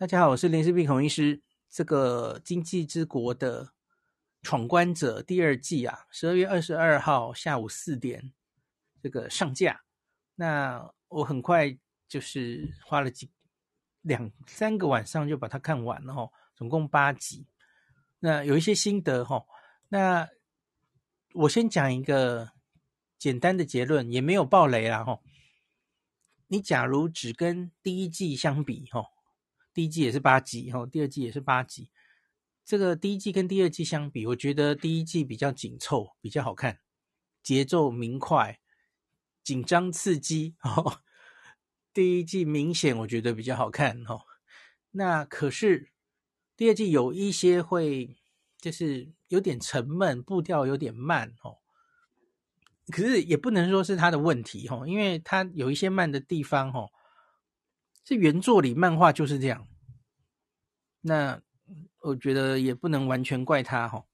大家好，我是林氏璧孔医师。这个《经济之国》的闯关者第二季啊，十二月二十二号下午四点这个上架。那我很快就是花了几两三个晚上就把它看完了哈，总共八集。那有一些心得哈。那我先讲一个简单的结论，也没有爆雷啦哈。你假如只跟第一季相比哈。第一季也是八集，哈，第二季也是八集。这个第一季跟第二季相比，我觉得第一季比较紧凑，比较好看，节奏明快，紧张刺激。哦，第一季明显我觉得比较好看，哈。那可是第二季有一些会就是有点沉闷，步调有点慢，哦。可是也不能说是他的问题，哈，因为他有一些慢的地方，哈。这原作里漫画就是这样，那我觉得也不能完全怪他哈。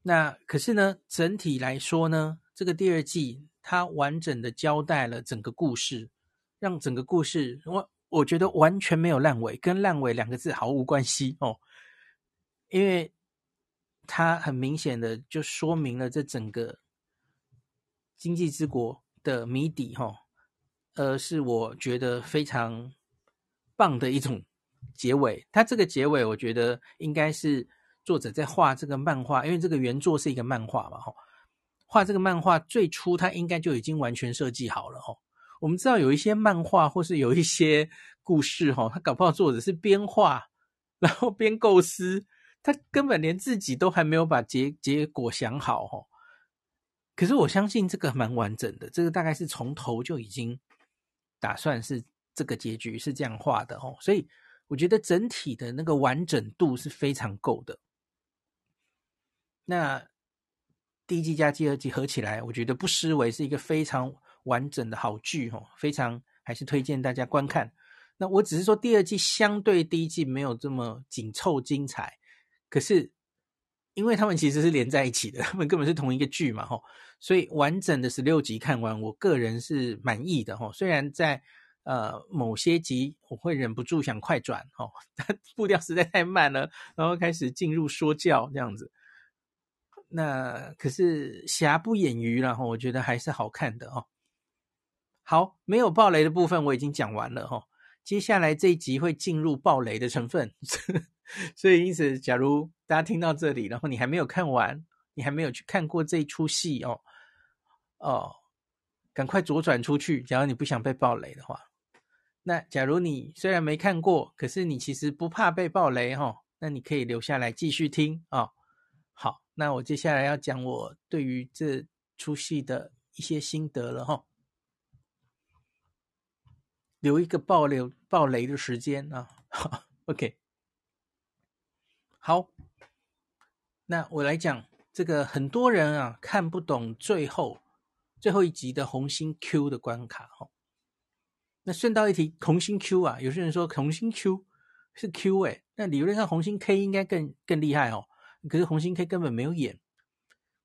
那可是呢，整体来说呢，这个第二季它完整的交代了整个故事，让整个故事我我觉得完全没有烂尾，跟烂尾两个字毫无关系哦，因为它很明显的就说明了这整个经济之国的谜底哈。呃，是我觉得非常棒的一种结尾。它这个结尾，我觉得应该是作者在画这个漫画，因为这个原作是一个漫画嘛，哈。画这个漫画最初他应该就已经完全设计好了，哈。我们知道有一些漫画或是有一些故事，哈，他搞不好作者是边画然后边构思，他根本连自己都还没有把结结果想好，哈。可是我相信这个蛮完整的，这个大概是从头就已经。打算是这个结局是这样画的哦，所以我觉得整体的那个完整度是非常够的。那第一季加第二季合起来，我觉得不失为是一个非常完整的好剧哦，非常还是推荐大家观看。那我只是说第二季相对第一季没有这么紧凑精彩，可是因为他们其实是连在一起的，他们根本是同一个剧嘛，吼。所以完整的十六集看完，我个人是满意的吼。虽然在呃某些集我会忍不住想快转哦，但步调实在太慢了，然后开始进入说教这样子。那可是瑕不掩瑜，然后我觉得还是好看的哦。好，没有爆雷的部分我已经讲完了吼。接下来这一集会进入爆雷的成分，所以因此，假如大家听到这里，然后你还没有看完，你还没有去看过这一出戏哦。哦，赶快左转出去！假如你不想被爆雷的话，那假如你虽然没看过，可是你其实不怕被爆雷哈、哦，那你可以留下来继续听啊、哦。好，那我接下来要讲我对于这出戏的一些心得了哈、哦。留一个爆雷爆雷的时间啊。好 OK，好，那我来讲这个，很多人啊看不懂最后。最后一集的红心 Q 的关卡哈，那顺道一提，红心 Q 啊，有些人说红心 Q 是 Q 哎，那理论上红心 K 应该更更厉害哦，可是红心 K 根本没有演，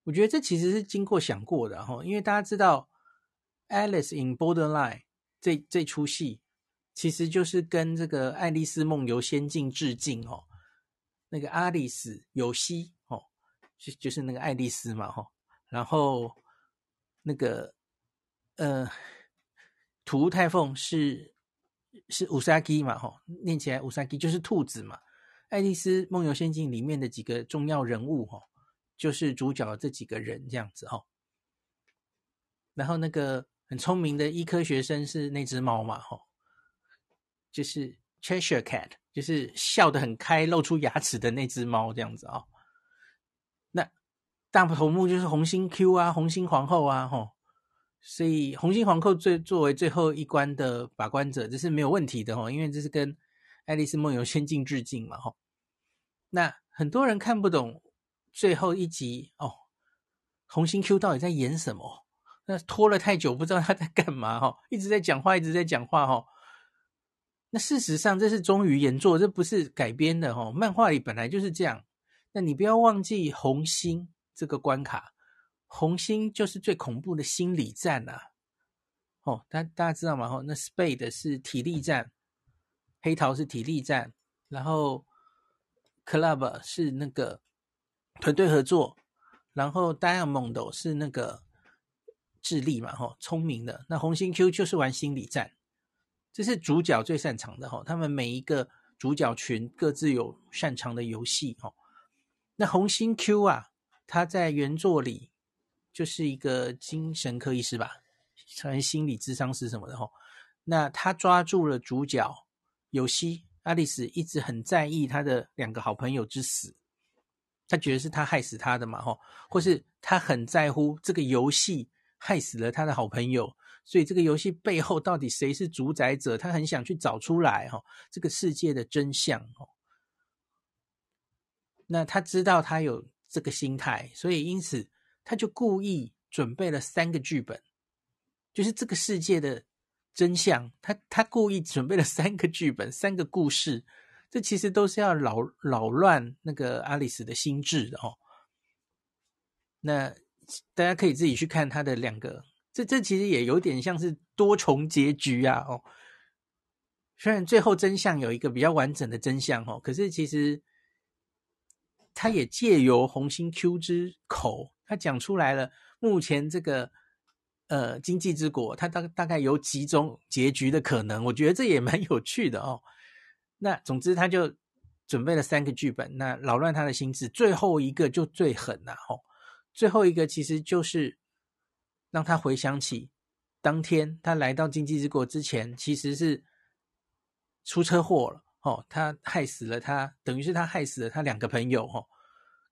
我觉得这其实是经过想过的哈，因为大家知道 Alice in Borderline 这这出戏其实就是跟这个《爱丽丝梦游仙境》致敬哦，那个阿丽丝游戏哦，就就是那个爱丽丝嘛哈，然后。那个，呃，土屋太凤是是乌萨基嘛？吼，念起来乌萨基就是兔子嘛。爱丽丝梦游仙境里面的几个重要人物，吼，就是主角这几个人这样子，吼。然后那个很聪明的医科学生是那只猫嘛，吼，就是 Cheshire Cat，就是笑得很开、露出牙齿的那只猫这样子啊。大头目就是红心 Q 啊，红心皇后啊，吼，所以红心皇后最作为最后一关的把关者，这是没有问题的吼，因为这是跟《爱丽丝梦游仙境》致敬嘛，吼。那很多人看不懂最后一集哦，红心 Q 到底在演什么？那拖了太久，不知道他在干嘛，吼，一直在讲话，一直在讲话，吼。那事实上这是忠于原作，这不是改编的，吼，漫画里本来就是这样。那你不要忘记红心。这个关卡，红心就是最恐怖的心理战啊！哦，大大家知道吗？哦，那 Spade 是体力战，黑桃是体力战，然后 Club 是那个团队合作，然后 Diamond 是那个智力嘛，吼，聪明的。那红心 Q 就是玩心理战，这是主角最擅长的，吼。他们每一个主角群各自有擅长的游戏，吼。那红心 Q 啊，他在原作里就是一个精神科医师吧，成心理咨商师什么的，吼。那他抓住了主角游戏。爱丽丝一直很在意他的两个好朋友之死，他觉得是他害死他的嘛，吼，或是他很在乎这个游戏害死了他的好朋友，所以这个游戏背后到底谁是主宰者，他很想去找出来，哈，这个世界的真相，哦。那他知道他有这个心态，所以因此他就故意准备了三个剧本，就是这个世界的。真相，他他故意准备了三个剧本，三个故事，这其实都是要扰扰乱那个阿丽丝的心智的哦。那大家可以自己去看他的两个，这这其实也有点像是多重结局啊哦。虽然最后真相有一个比较完整的真相哦，可是其实他也借由红星 Q 之口，他讲出来了目前这个。呃，经济之国，它大大概有几种结局的可能，我觉得这也蛮有趣的哦。那总之，他就准备了三个剧本，那扰乱他的心智，最后一个就最狠了哦。最后一个其实就是让他回想起当天他来到今际之国之前，其实是出车祸了哦，他害死了他，等于是他害死了他两个朋友哦。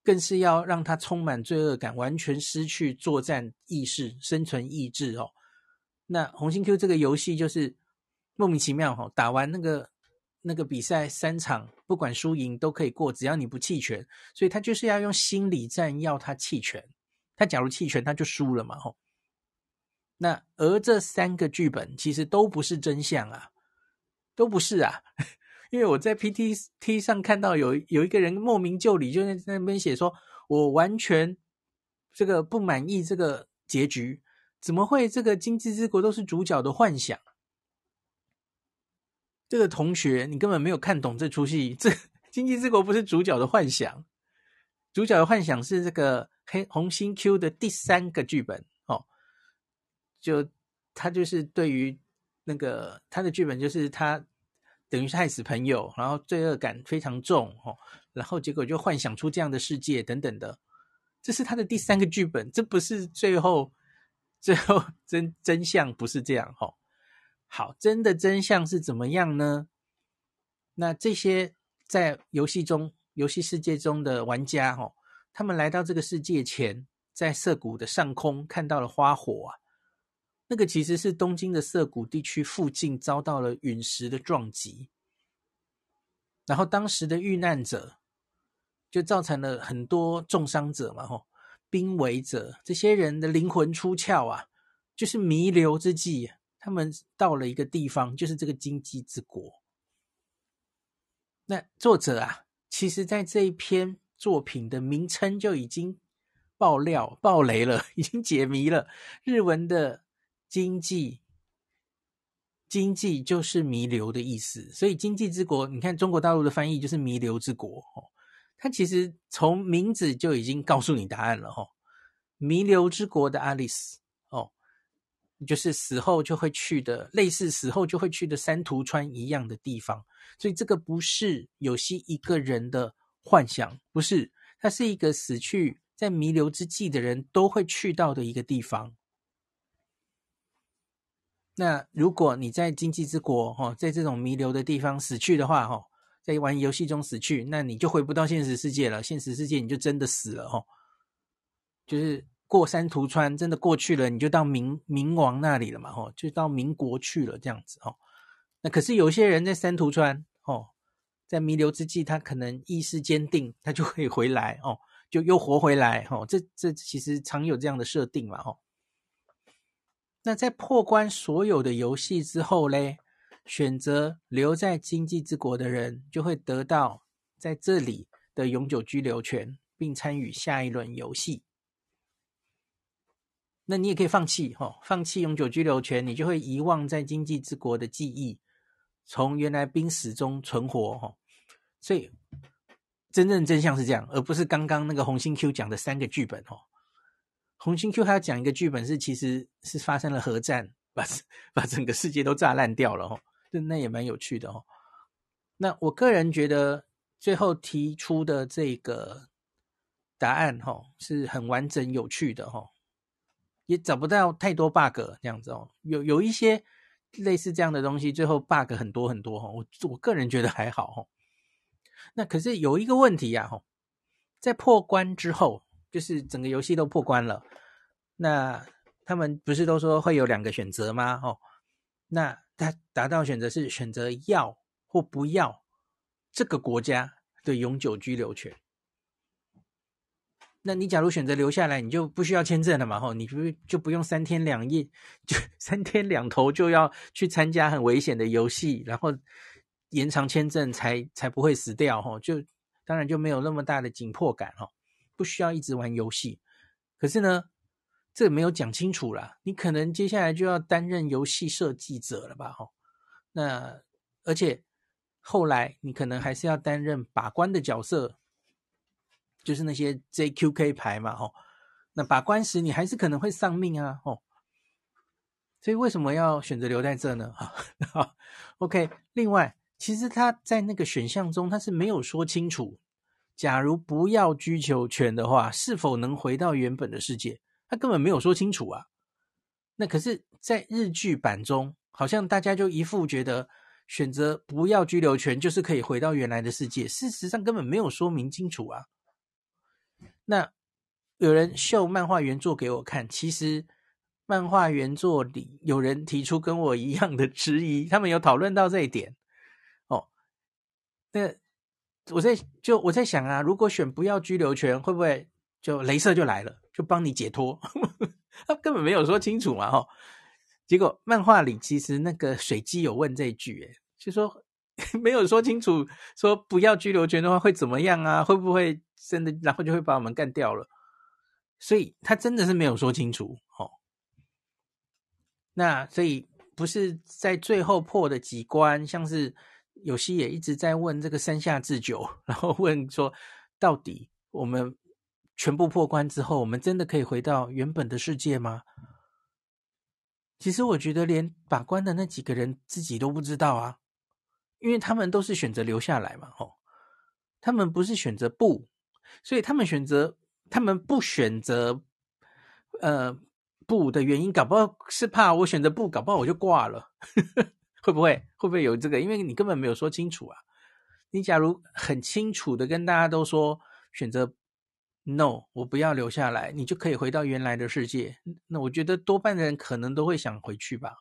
更是要让他充满罪恶感，完全失去作战意识、生存意志哦。那红心 Q 这个游戏就是莫名其妙哈、哦，打完那个那个比赛三场，不管输赢都可以过，只要你不弃权，所以他就是要用心理战要他弃权。他假如弃权，他就输了嘛吼。那而这三个剧本其实都不是真相啊，都不是啊。因为我在 PTT 上看到有有一个人莫名就里，就在那边写说，我完全这个不满意这个结局，怎么会这个经济之国都是主角的幻想？这个同学，你根本没有看懂这出戏，这经济之国不是主角的幻想，主角的幻想是这个黑红心 Q 的第三个剧本，就他就是对于那个他的剧本就是他。等于是害死朋友，然后罪恶感非常重哦，然后结果就幻想出这样的世界等等的，这是他的第三个剧本，这不是最后最后真真相不是这样哦。好，真的真相是怎么样呢？那这些在游戏中、游戏世界中的玩家哦，他们来到这个世界前，在涩谷的上空看到了花火啊。那个其实是东京的涩谷地区附近遭到了陨石的撞击，然后当时的遇难者就造成了很多重伤者嘛，吼，濒危者这些人的灵魂出窍啊，就是弥留之际，他们到了一个地方，就是这个今际之国。那作者啊，其实在这一篇作品的名称就已经爆料、爆雷了，已经解谜了，日文的。经济，经济就是弥留的意思，所以经济之国，你看中国大陆的翻译就是弥留之国哦。它其实从名字就已经告诉你答案了哈。弥留之国的阿丽丝哦，就是死后就会去的，类似死后就会去的三途川一样的地方。所以这个不是有希一个人的幻想，不是，它是一个死去在弥留之际的人都会去到的一个地方。那如果你在经济之国，哈，在这种弥留的地方死去的话，哈，在玩游戏中死去，那你就回不到现实世界了。现实世界你就真的死了，哈，就是过三途川，真的过去了，你就到冥冥王那里了嘛，哈，就到冥国去了，这样子，哈。那可是有些人在三途川，哦，在弥留之际，他可能意识坚定，他就可以回来，哦，就又活回来，哦，这这其实常有这样的设定嘛，哈。那在破关所有的游戏之后嘞，选择留在经济之国的人就会得到在这里的永久居留权，并参与下一轮游戏。那你也可以放弃，哦，放弃永久居留权，你就会遗忘在经济之国的记忆，从原来濒死中存活哈，所以真正真相是这样，而不是刚刚那个红心 Q 讲的三个剧本哦。红星 Q 还要讲一个剧本是，其实是发生了核战，把把整个世界都炸烂掉了哦，就那也蛮有趣的哦。那我个人觉得最后提出的这个答案哦，是很完整有趣的哦，也找不到太多 bug 这样子哦。有有一些类似这样的东西，最后 bug 很多很多哦。我我个人觉得还好哦。那可是有一个问题呀，吼，在破关之后，就是整个游戏都破关了，那他们不是都说会有两个选择吗？哦，那他达到选择是选择要或不要这个国家的永久居留权。那你假如选择留下来，你就不需要签证了嘛？吼，你不就不用三天两夜，就三天两头就要去参加很危险的游戏，然后。延长签证才才不会死掉哈，就当然就没有那么大的紧迫感哈，不需要一直玩游戏。可是呢，这没有讲清楚啦，你可能接下来就要担任游戏设计者了吧哈？那而且后来你可能还是要担任把关的角色，就是那些 JQK 牌嘛哈。那把关时你还是可能会丧命啊哦。所以为什么要选择留在这呢？哈，OK，另外。其实他在那个选项中，他是没有说清楚，假如不要居留权的话，是否能回到原本的世界？他根本没有说清楚啊。那可是，在日剧版中，好像大家就一副觉得选择不要居留权就是可以回到原来的世界，事实上根本没有说明清楚啊。那有人秀漫画原作给我看，其实漫画原作里有人提出跟我一样的质疑，他们有讨论到这一点哦。那我在就我在想啊，如果选不要居留权，会不会就雷射就来了，就帮你解脱？他根本没有说清楚嘛，哈。结果漫画里其实那个水姬有问这一句，诶，就说 没有说清楚，说不要居留权的话会怎么样啊？会不会真的然后就会把我们干掉了？所以他真的是没有说清楚，哦。那所以不是在最后破的几关，像是。有希也一直在问这个山下智久，然后问说，到底我们全部破关之后，我们真的可以回到原本的世界吗？其实我觉得连把关的那几个人自己都不知道啊，因为他们都是选择留下来嘛，哦，他们不是选择不，所以他们选择，他们不选择，呃，不的原因，搞不好是怕我选择不，搞不好我就挂了。会不会会不会有这个？因为你根本没有说清楚啊！你假如很清楚的跟大家都说选择 no，我不要留下来，你就可以回到原来的世界。那我觉得多半的人可能都会想回去吧。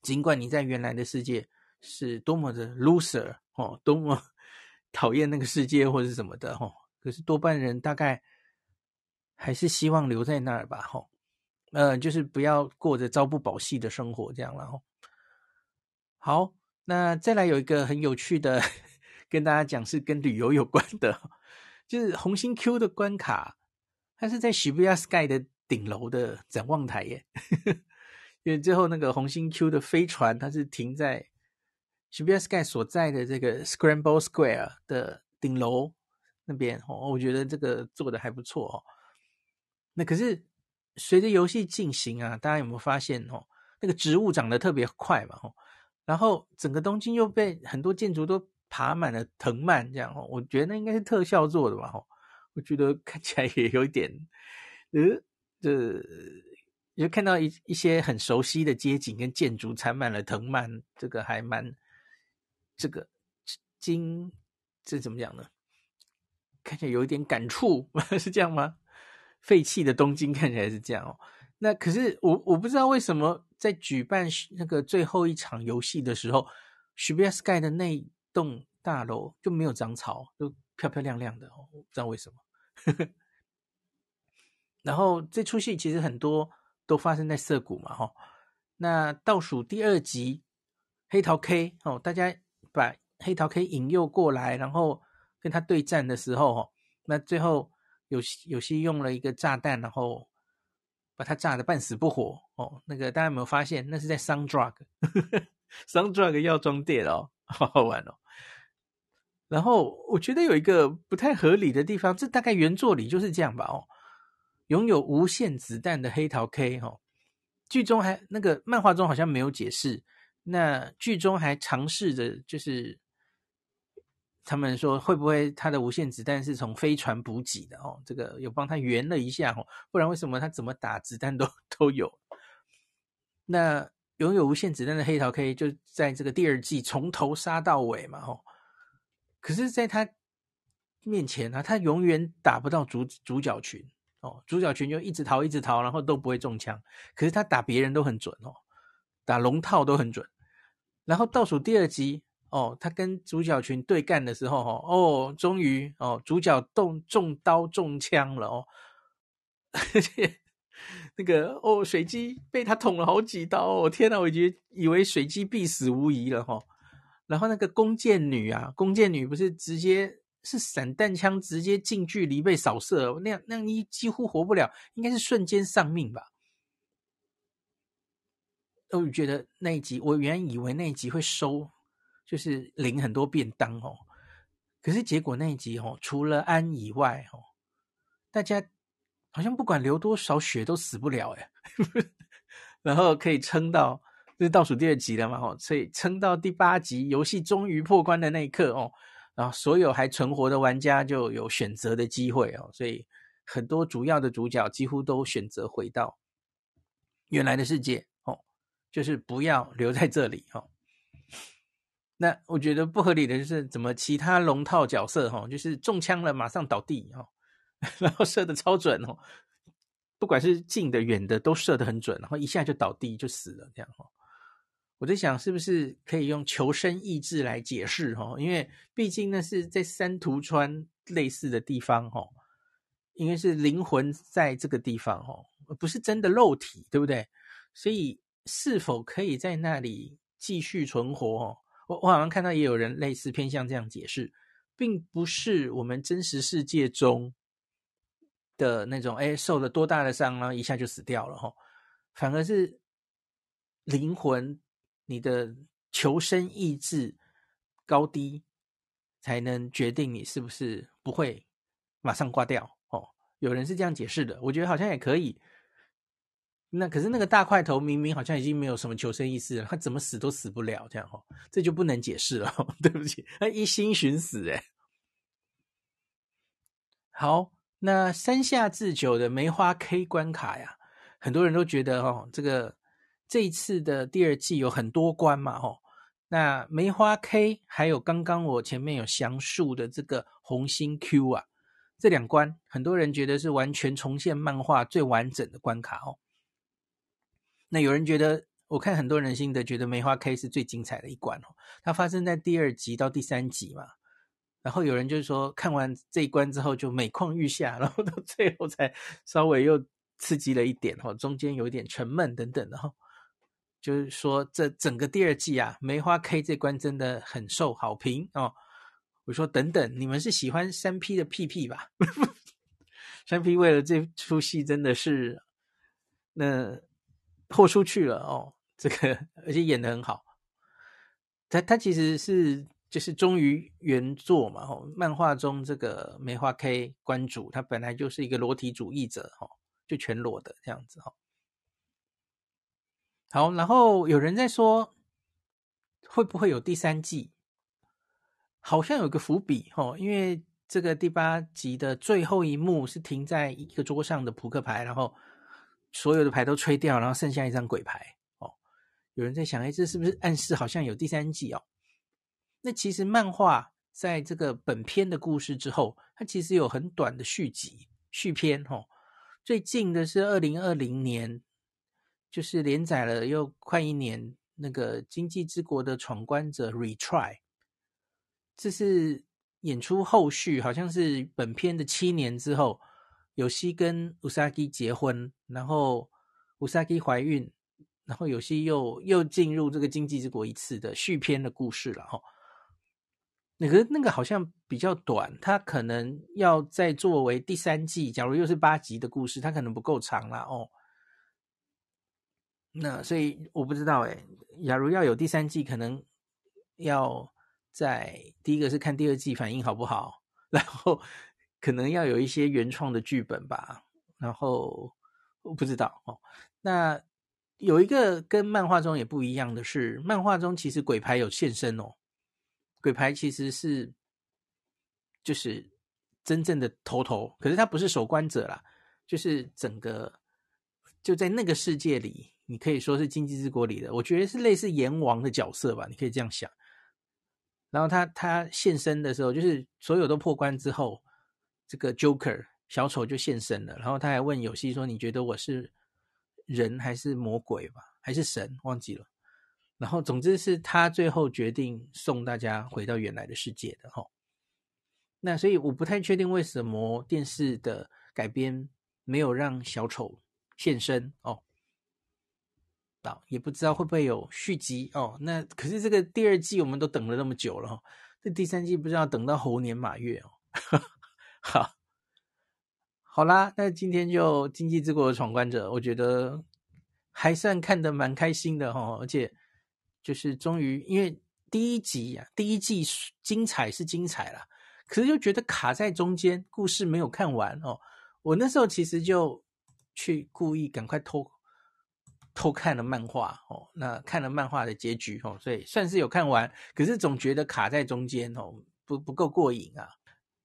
尽管你在原来的世界是多么的 loser 哦，多么 讨厌那个世界或者什么的哦，可是多半人大概还是希望留在那儿吧。吼，呃，就是不要过着朝不保夕的生活这样了。吼。好，那再来有一个很有趣的，跟大家讲是跟旅游有关的，就是红星 Q 的关卡，它是在 Shibuya Sky 的顶楼的展望台耶，因为最后那个红星 Q 的飞船，它是停在 Shibuya Sky 所在的这个 Scramble Square 的顶楼那边哦，我觉得这个做的还不错哦。那可是随着游戏进行啊，大家有没有发现哦，那个植物长得特别快嘛，哦。然后整个东京又被很多建筑都爬满了藤蔓，这样哦，我觉得那应该是特效做的吧？哦，我觉得看起来也有一点，呃，这就看到一一些很熟悉的街景跟建筑缠满了藤蔓，这个还蛮这个经这怎么讲呢？看起来有一点感触，是这样吗？废弃的东京看起来是这样哦。那可是我我不知道为什么。在举办那个最后一场游戏的时候，Shibyasky 的那栋大楼就没有长草，就漂漂亮亮的，我不知道为什么。然后这出戏其实很多都发生在涩谷嘛，哈。那倒数第二集，黑桃 K 哦，大家把黑桃 K 引诱过来，然后跟他对战的时候，哈，那最后有有些用了一个炸弹，然后。把他炸得半死不活哦！那个大家有没有发现？那是在 Sun Drug，Sun Drug 药妆店哦，好好玩哦。然后我觉得有一个不太合理的地方，这大概原作里就是这样吧。哦，拥有无限子弹的黑桃 K，哦，剧中还那个漫画中好像没有解释。那剧中还尝试着，就是他们说会不会他的无限子弹是从飞船补给的？哦，这个有帮他圆了一下哦，不然为什么他怎么打子弹都 都有？那拥有无限子弹的黑桃 K 就在这个第二季从头杀到尾嘛，哦。可是，在他面前啊，他永远打不到主主角群哦，主角群就一直逃，一直逃，然后都不会中枪。可是他打别人都很准哦，打龙套都很准。然后倒数第二集哦，他跟主角群对干的时候哦，哦，终于哦，主角中中刀中枪了哦，而且那个哦，水鸡被他捅了好几刀哦，天哪，我觉得以为水鸡必死无疑了哈、哦。然后那个弓箭女啊，弓箭女不是直接是散弹枪直接近距离被扫射，那样那样你几乎活不了，应该是瞬间丧命吧？我觉得那一集，我原以为那一集会收，就是领很多便当哦，可是结果那一集哦，除了安以外哦，大家好像不管流多少血都死不了哎，然后可以撑到。这是倒数第二集了嘛？吼，所以撑到第八集，游戏终于破关的那一刻哦，然后所有还存活的玩家就有选择的机会哦，所以很多主要的主角几乎都选择回到原来的世界哦，就是不要留在这里哦。那我觉得不合理的就是，怎么其他龙套角色哈，就是中枪了马上倒地哈，然后射得超准哦，不管是近的远的都射得很准，然后一下就倒地就死了这样哈。我在想，是不是可以用求生意志来解释哈？因为毕竟那是在三途川类似的地方哈，因为是灵魂在这个地方哈，不是真的肉体，对不对？所以是否可以在那里继续存活？我我好像看到也有人类似偏向这样解释，并不是我们真实世界中的那种，哎，受了多大的伤，然后一下就死掉了哈，反而是灵魂。你的求生意志高低，才能决定你是不是不会马上挂掉哦。有人是这样解释的，我觉得好像也可以。那可是那个大块头明明好像已经没有什么求生意识了，他怎么死都死不了，这样哦，这就不能解释了。对不起，他一心寻死诶。好，那山下智久的梅花 K 关卡呀，很多人都觉得哦，这个。这一次的第二季有很多关嘛，吼，那梅花 K 还有刚刚我前面有详述的这个红心 Q 啊，这两关很多人觉得是完全重现漫画最完整的关卡哦。那有人觉得，我看很多人心得觉得梅花 K 是最精彩的一关哦，它发生在第二集到第三集嘛，然后有人就是说看完这一关之后就每况愈下，然后到最后才稍微又刺激了一点哦，中间有一点沉闷等等的哈。就是说，这整个第二季啊，梅花 K 这关真的很受好评哦。我说等等，你们是喜欢三 P 的屁屁吧？三 P 为了这出戏真的是那豁出去了哦。这个而且演的很好。他他其实是就是忠于原作嘛，哦，漫画中这个梅花 K 关主，他本来就是一个裸体主义者，哦，就全裸的这样子，哈。好，然后有人在说会不会有第三季？好像有个伏笔哦，因为这个第八集的最后一幕是停在一个桌上的扑克牌，然后所有的牌都吹掉，然后剩下一张鬼牌哦。有人在想，哎，这是不是暗示好像有第三季哦？那其实漫画在这个本片的故事之后，它其实有很短的续集续篇哦。最近的是二零二零年。就是连载了又快一年，那个《经济之国的闯关者》Retry，这是演出后续，好像是本片的七年之后，有希跟乌萨基结婚，然后乌萨基怀孕，然后有希又又进入这个经济之国一次的续篇的故事了哈。那个那个好像比较短，它可能要再作为第三季，假如又是八集的故事，它可能不够长了哦。那所以我不知道哎，假如要有第三季，可能要在第一个是看第二季反应好不好，然后可能要有一些原创的剧本吧，然后我不知道哦。那有一个跟漫画中也不一样的是，漫画中其实鬼牌有现身哦，鬼牌其实是就是真正的头头，可是他不是守关者啦，就是整个就在那个世界里。你可以说是经济之国里的，我觉得是类似阎王的角色吧，你可以这样想。然后他他现身的时候，就是所有都破关之后，这个 Joker 小丑就现身了。然后他还问有希说：“你觉得我是人还是魔鬼吧？还是神？忘记了。”然后总之是他最后决定送大家回到原来的世界的齁。那所以我不太确定为什么电视的改编没有让小丑现身哦。也不知道会不会有续集哦。那可是这个第二季我们都等了那么久了，哦，这第三季不知道等到猴年马月哦。好，好啦，那今天就《经济之国的闯关者》，我觉得还算看得蛮开心的哦。而且就是终于，因为第一集呀，啊，第一季精彩是精彩啦，可是又觉得卡在中间，故事没有看完哦。我那时候其实就去故意赶快偷。偷看了漫画哦，那看了漫画的结局哦，所以算是有看完，可是总觉得卡在中间哦，不不够过瘾啊。